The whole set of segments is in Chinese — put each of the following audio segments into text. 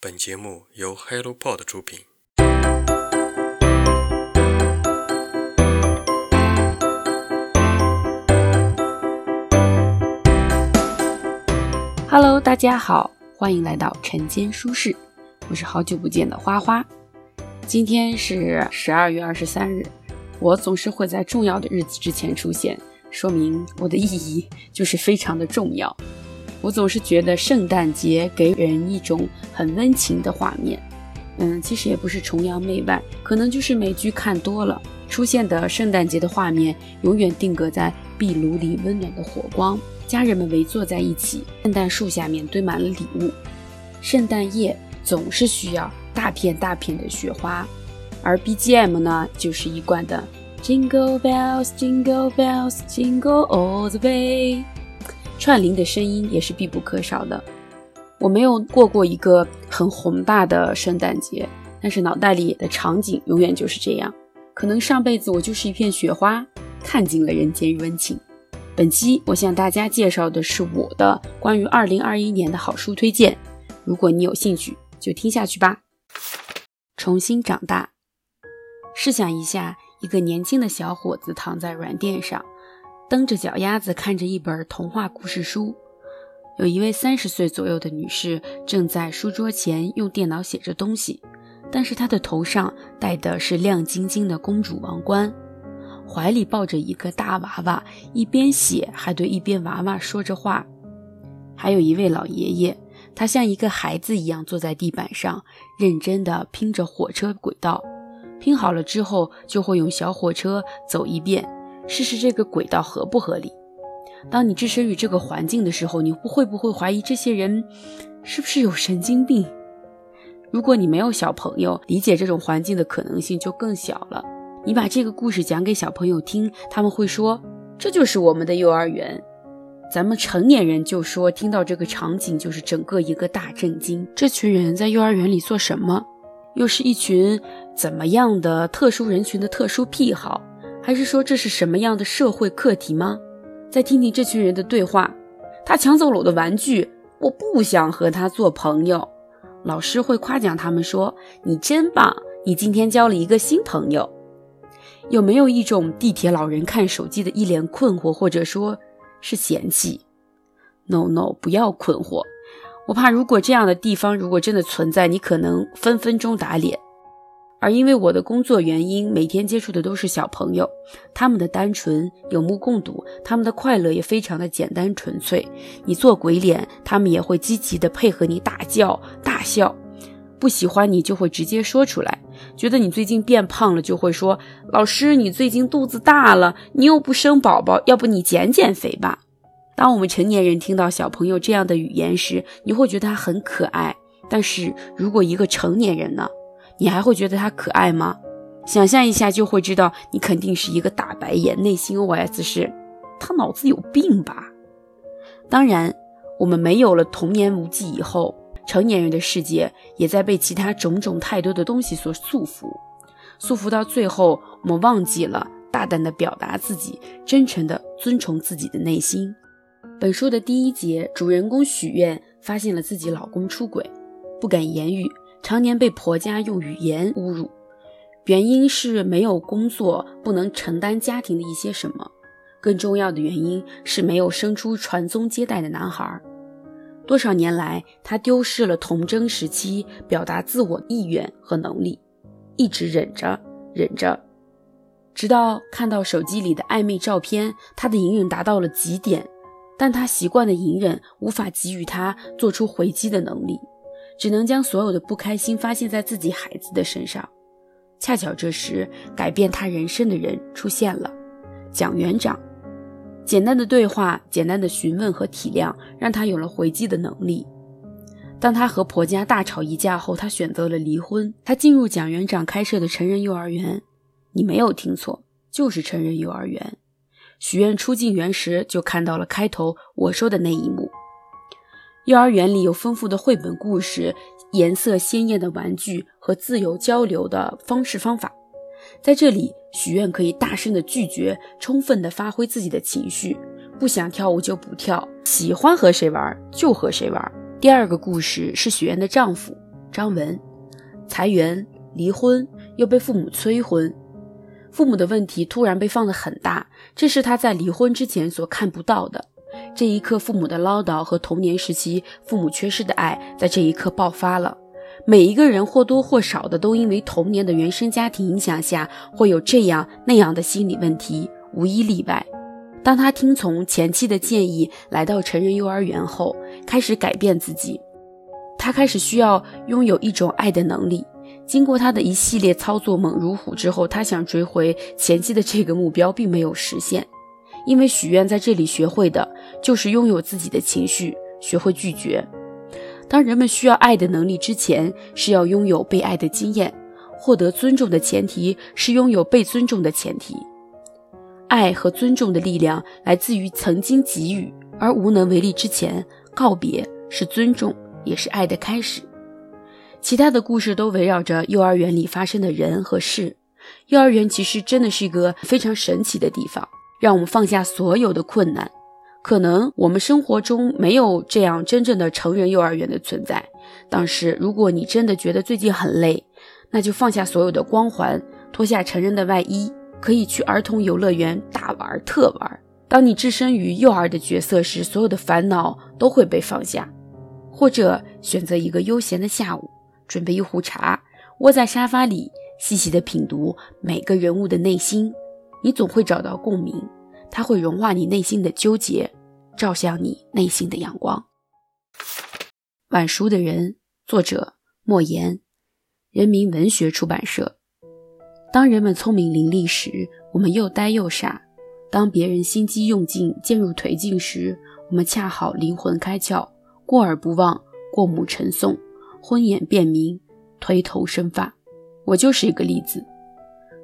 本节目由 HelloPod 出品。Hello，大家好，欢迎来到晨间舒适，我是好久不见的花花。今天是十二月二十三日，我总是会在重要的日子之前出现，说明我的意义就是非常的重要。我总是觉得圣诞节给人一种很温情的画面，嗯，其实也不是崇洋媚外，可能就是美剧看多了，出现的圣诞节的画面永远定格在壁炉里温暖的火光。家人们围坐在一起，圣诞树下面堆满了礼物。圣诞夜总是需要大片大片的雪花，而 BGM 呢，就是一贯的 Jingle Bells, Jingle Bells, Jingle All the Way。串铃的声音也是必不可少的。我没有过过一个很宏大的圣诞节，但是脑袋里的场景永远就是这样。可能上辈子我就是一片雪花，看尽了人间温情。本期我向大家介绍的是我的关于二零二一年的好书推荐。如果你有兴趣，就听下去吧。重新长大。试想一下，一个年轻的小伙子躺在软垫上，蹬着脚丫子看着一本童话故事书。有一位三十岁左右的女士正在书桌前用电脑写着东西，但是她的头上戴的是亮晶晶的公主王冠。怀里抱着一个大娃娃，一边写还对一边娃娃说着话。还有一位老爷爷，他像一个孩子一样坐在地板上，认真地拼着火车轨道。拼好了之后，就会用小火车走一遍，试试这个轨道合不合理。当你置身于这个环境的时候，你会不会怀疑这些人是不是有神经病？如果你没有小朋友，理解这种环境的可能性就更小了。你把这个故事讲给小朋友听，他们会说这就是我们的幼儿园。咱们成年人就说听到这个场景就是整个一个大震惊。这群人在幼儿园里做什么？又是一群怎么样的特殊人群的特殊癖好？还是说这是什么样的社会课题吗？再听听这群人的对话：他抢走了我的玩具，我不想和他做朋友。老师会夸奖他们说：“你真棒，你今天交了一个新朋友。”有没有一种地铁老人看手机的一脸困惑，或者说是嫌弃？No No，不要困惑，我怕如果这样的地方如果真的存在，你可能分分钟打脸。而因为我的工作原因，每天接触的都是小朋友，他们的单纯有目共睹，他们的快乐也非常的简单纯粹。你做鬼脸，他们也会积极的配合你大叫大笑。不喜欢你就会直接说出来，觉得你最近变胖了就会说：“老师，你最近肚子大了，你又不生宝宝，要不你减减肥吧。”当我们成年人听到小朋友这样的语言时，你会觉得他很可爱。但是如果一个成年人呢，你还会觉得他可爱吗？想象一下就会知道，你肯定是一个大白眼，内心 OS 是：他脑子有病吧？当然，我们没有了童年无忌以后。成年人的世界也在被其他种种太多的东西所束缚，束缚到最后，我们忘记了大胆的表达自己，真诚的遵从自己的内心。本书的第一节，主人公许愿发现了自己老公出轨，不敢言语，常年被婆家用语言侮辱，原因是没有工作，不能承担家庭的一些什么，更重要的原因是没有生出传宗接代的男孩。多少年来，他丢失了童真时期表达自我意愿和能力，一直忍着忍着，直到看到手机里的暧昧照片，他的隐忍达到了极点。但他习惯的隐忍无法给予他做出回击的能力，只能将所有的不开心发泄在自己孩子的身上。恰巧这时，改变他人生的人出现了，蒋园长。简单的对话、简单的询问和体谅，让他有了回击的能力。当他和婆家大吵一架后，他选择了离婚。他进入蒋园长开设的成人幼儿园，你没有听错，就是成人幼儿园。许愿出进园时，就看到了开头我说的那一幕。幼儿园里有丰富的绘本故事、颜色鲜艳的玩具和自由交流的方式方法。在这里，许愿可以大声的拒绝，充分的发挥自己的情绪。不想跳舞就不跳，喜欢和谁玩就和谁玩。第二个故事是许愿的丈夫，张文，裁员、离婚，又被父母催婚，父母的问题突然被放得很大，这是他在离婚之前所看不到的。这一刻，父母的唠叨和童年时期父母缺失的爱，在这一刻爆发了。每一个人或多或少的都因为童年的原生家庭影响下，会有这样那样的心理问题，无一例外。当他听从前妻的建议，来到成人幼儿园后，开始改变自己。他开始需要拥有一种爱的能力。经过他的一系列操作猛如虎之后，他想追回前妻的这个目标，并没有实现。因为许愿在这里学会的就是拥有自己的情绪，学会拒绝。当人们需要爱的能力之前，是要拥有被爱的经验；获得尊重的前提是拥有被尊重的前提。爱和尊重的力量来自于曾经给予而无能为力之前，告别是尊重，也是爱的开始。其他的故事都围绕着幼儿园里发生的人和事。幼儿园其实真的是一个非常神奇的地方，让我们放下所有的困难。可能我们生活中没有这样真正的成人幼儿园的存在，但是如果你真的觉得最近很累，那就放下所有的光环，脱下成人的外衣，可以去儿童游乐园大玩特玩。当你置身于幼儿的角色时，所有的烦恼都会被放下，或者选择一个悠闲的下午，准备一壶茶，窝在沙发里，细细的品读每个人物的内心，你总会找到共鸣，它会融化你内心的纠结。照向你内心的阳光。晚熟的人，作者莫言，人民文学出版社。当人们聪明伶俐时，我们又呆又傻；当别人心机用尽、渐入颓境时，我们恰好灵魂开窍，过耳不忘，过目成诵，昏眼辨明，推头生发。我就是一个例子。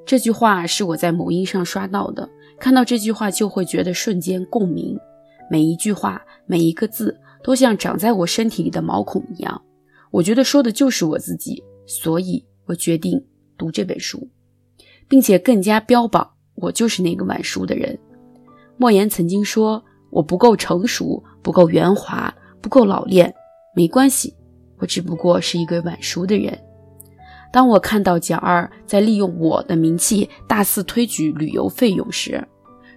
这句话是我在某音上刷到的，看到这句话就会觉得瞬间共鸣。每一句话，每一个字，都像长在我身体里的毛孔一样。我觉得说的就是我自己，所以我决定读这本书，并且更加标榜我就是那个晚熟的人。莫言曾经说：“我不够成熟，不够圆滑，不够老练，没关系，我只不过是一个晚熟的人。”当我看到蒋二在利用我的名气大肆推举旅游费用时，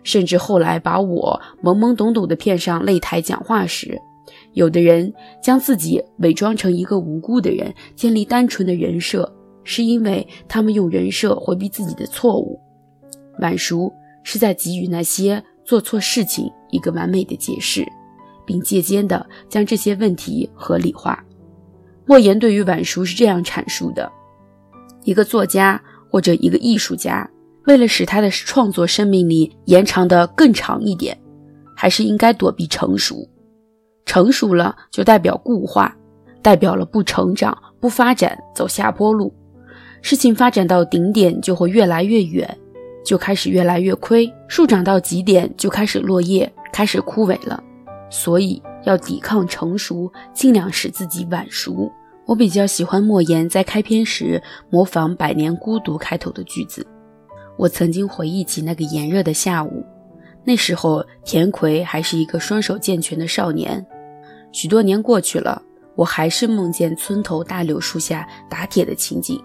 甚至后来把我懵懵懂懂的骗上擂台讲话时，有的人将自己伪装成一个无辜的人，建立单纯的人设，是因为他们用人设回避自己的错误。晚熟是在给予那些做错事情一个完美的解释，并借尖的将这些问题合理化。莫言对于晚熟是这样阐述的：一个作家或者一个艺术家。为了使他的创作生命力延长的更长一点，还是应该躲避成熟。成熟了就代表固化，代表了不成长、不发展，走下坡路。事情发展到顶点就会越来越远，就开始越来越亏。树长到极点就开始落叶，开始枯萎了。所以要抵抗成熟，尽量使自己晚熟。我比较喜欢莫言在开篇时模仿《百年孤独》开头的句子。我曾经回忆起那个炎热的下午，那时候田葵还是一个双手健全的少年。许多年过去了，我还是梦见村头大柳树下打铁的情景。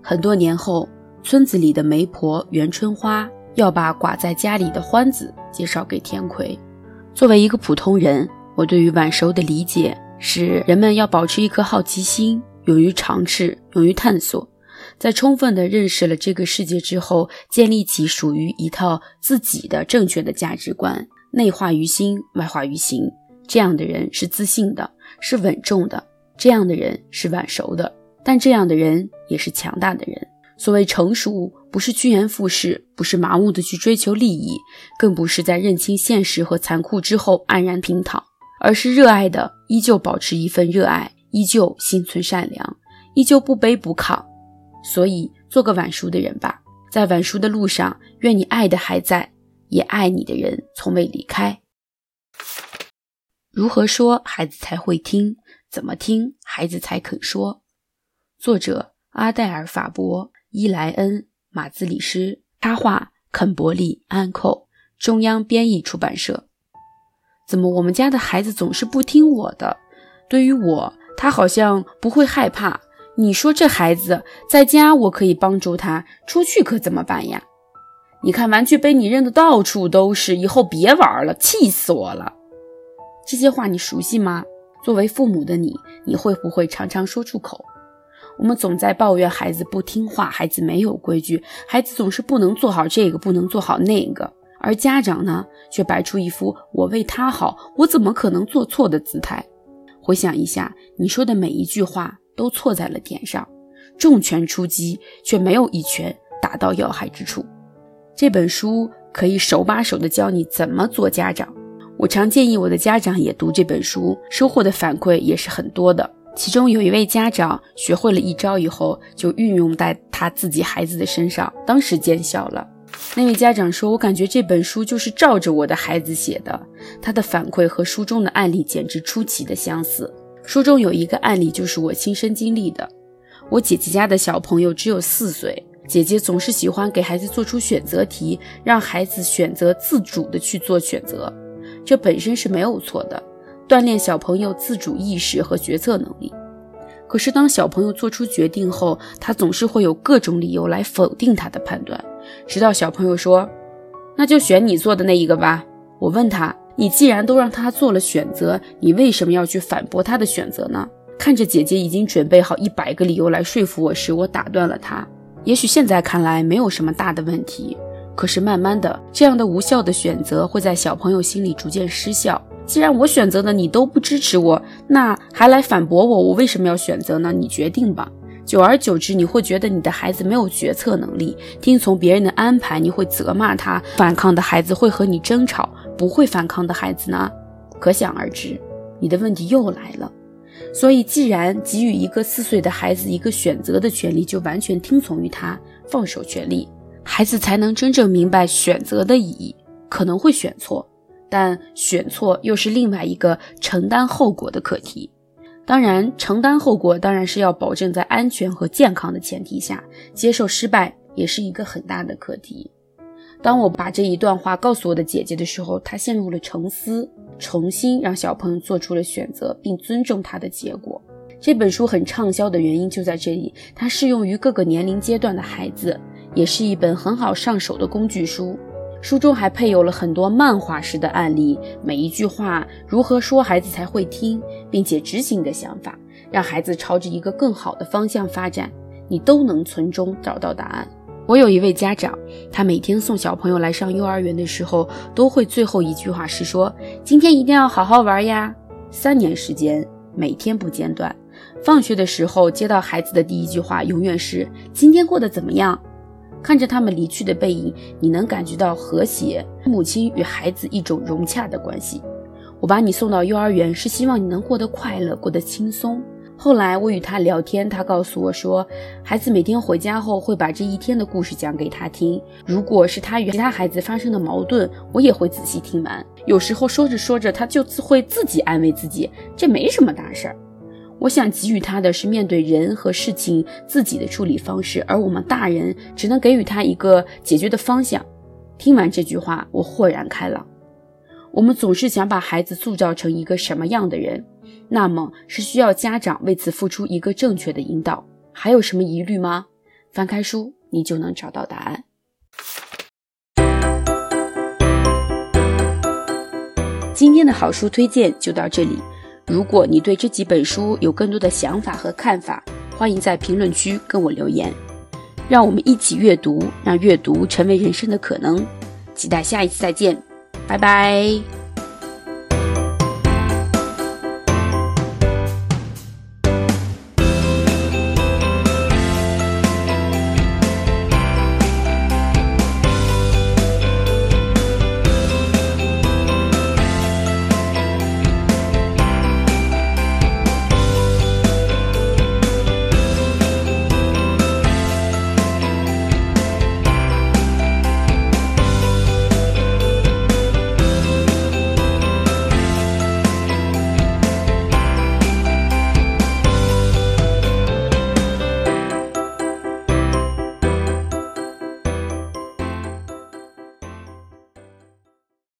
很多年后，村子里的媒婆袁春花要把寡在家里的欢子介绍给田葵。作为一个普通人，我对于晚熟的理解是：人们要保持一颗好奇心，勇于尝试，勇于探索。在充分的认识了这个世界之后，建立起属于一套自己的正确的价值观，内化于心，外化于行。这样的人是自信的，是稳重的；这样的人是晚熟的，但这样的人也是强大的人。所谓成熟，不是趋炎附势，不是麻木的去追求利益，更不是在认清现实和残酷之后安然平躺，而是热爱的依旧保持一份热爱，依旧心存善良，依旧不卑不亢。所以，做个晚熟的人吧，在晚熟的路上，愿你爱的还在，也爱你的人从未离开。如何说孩子才会听？怎么听孩子才肯说？作者：阿黛尔·法伯、伊莱恩·马兹里斯，插画：肯伯利·安寇，中央编译出版社。怎么我们家的孩子总是不听我的？对于我，他好像不会害怕。你说这孩子在家我可以帮助他，出去可怎么办呀？你看玩具被你扔的到处都是，以后别玩了，气死我了！这些话你熟悉吗？作为父母的你，你会不会常常说出口？我们总在抱怨孩子不听话，孩子没有规矩，孩子总是不能做好这个，不能做好那个，而家长呢，却摆出一副我为他好，我怎么可能做错的姿态。回想一下，你说的每一句话都错在了点上，重拳出击，却没有一拳打到要害之处。这本书可以手把手的教你怎么做家长。我常建议我的家长也读这本书，收获的反馈也是很多的。其中有一位家长学会了一招以后，就运用在他自己孩子的身上，当时见效了。那位家长说：“我感觉这本书就是照着我的孩子写的，他的反馈和书中的案例简直出奇的相似。书中有一个案例就是我亲身经历的。我姐姐家的小朋友只有四岁，姐姐总是喜欢给孩子做出选择题，让孩子选择自主的去做选择。”这本身是没有错的，锻炼小朋友自主意识和决策能力。可是当小朋友做出决定后，他总是会有各种理由来否定他的判断，直到小朋友说：“那就选你做的那一个吧。”我问他：“你既然都让他做了选择，你为什么要去反驳他的选择呢？”看着姐姐已经准备好一百个理由来说服我时，我打断了他。也许现在看来没有什么大的问题。可是慢慢的，这样的无效的选择会在小朋友心里逐渐失效。既然我选择的你都不支持我，那还来反驳我，我为什么要选择呢？你决定吧。久而久之，你会觉得你的孩子没有决策能力，听从别人的安排，你会责骂他。反抗的孩子会和你争吵，不会反抗的孩子呢？可想而知，你的问题又来了。所以，既然给予一个四岁的孩子一个选择的权利，就完全听从于他，放手权利。孩子才能真正明白选择的意义，可能会选错，但选错又是另外一个承担后果的课题。当然，承担后果当然是要保证在安全和健康的前提下，接受失败也是一个很大的课题。当我把这一段话告诉我的姐姐的时候，她陷入了沉思，重新让小朋友做出了选择，并尊重他的结果。这本书很畅销的原因就在这里，它适用于各个年龄阶段的孩子。也是一本很好上手的工具书，书中还配有了很多漫画式的案例，每一句话如何说孩子才会听，并且执行的想法，让孩子朝着一个更好的方向发展，你都能从中找到答案。我有一位家长，他每天送小朋友来上幼儿园的时候，都会最后一句话是说：“今天一定要好好玩呀！”三年时间，每天不间断。放学的时候接到孩子的第一句话，永远是：“今天过得怎么样？”看着他们离去的背影，你能感觉到和谐，母亲与孩子一种融洽的关系。我把你送到幼儿园，是希望你能过得快乐，过得轻松。后来我与他聊天，他告诉我说，孩子每天回家后会把这一天的故事讲给他听。如果是他与其他孩子发生的矛盾，我也会仔细听完。有时候说着说着，他就会自己安慰自己，这没什么大事儿。我想给予他的是面对人和事情自己的处理方式，而我们大人只能给予他一个解决的方向。听完这句话，我豁然开朗。我们总是想把孩子塑造成一个什么样的人，那么是需要家长为此付出一个正确的引导。还有什么疑虑吗？翻开书，你就能找到答案。今天的好书推荐就到这里。如果你对这几本书有更多的想法和看法，欢迎在评论区跟我留言，让我们一起阅读，让阅读成为人生的可能。期待下一次再见，拜拜。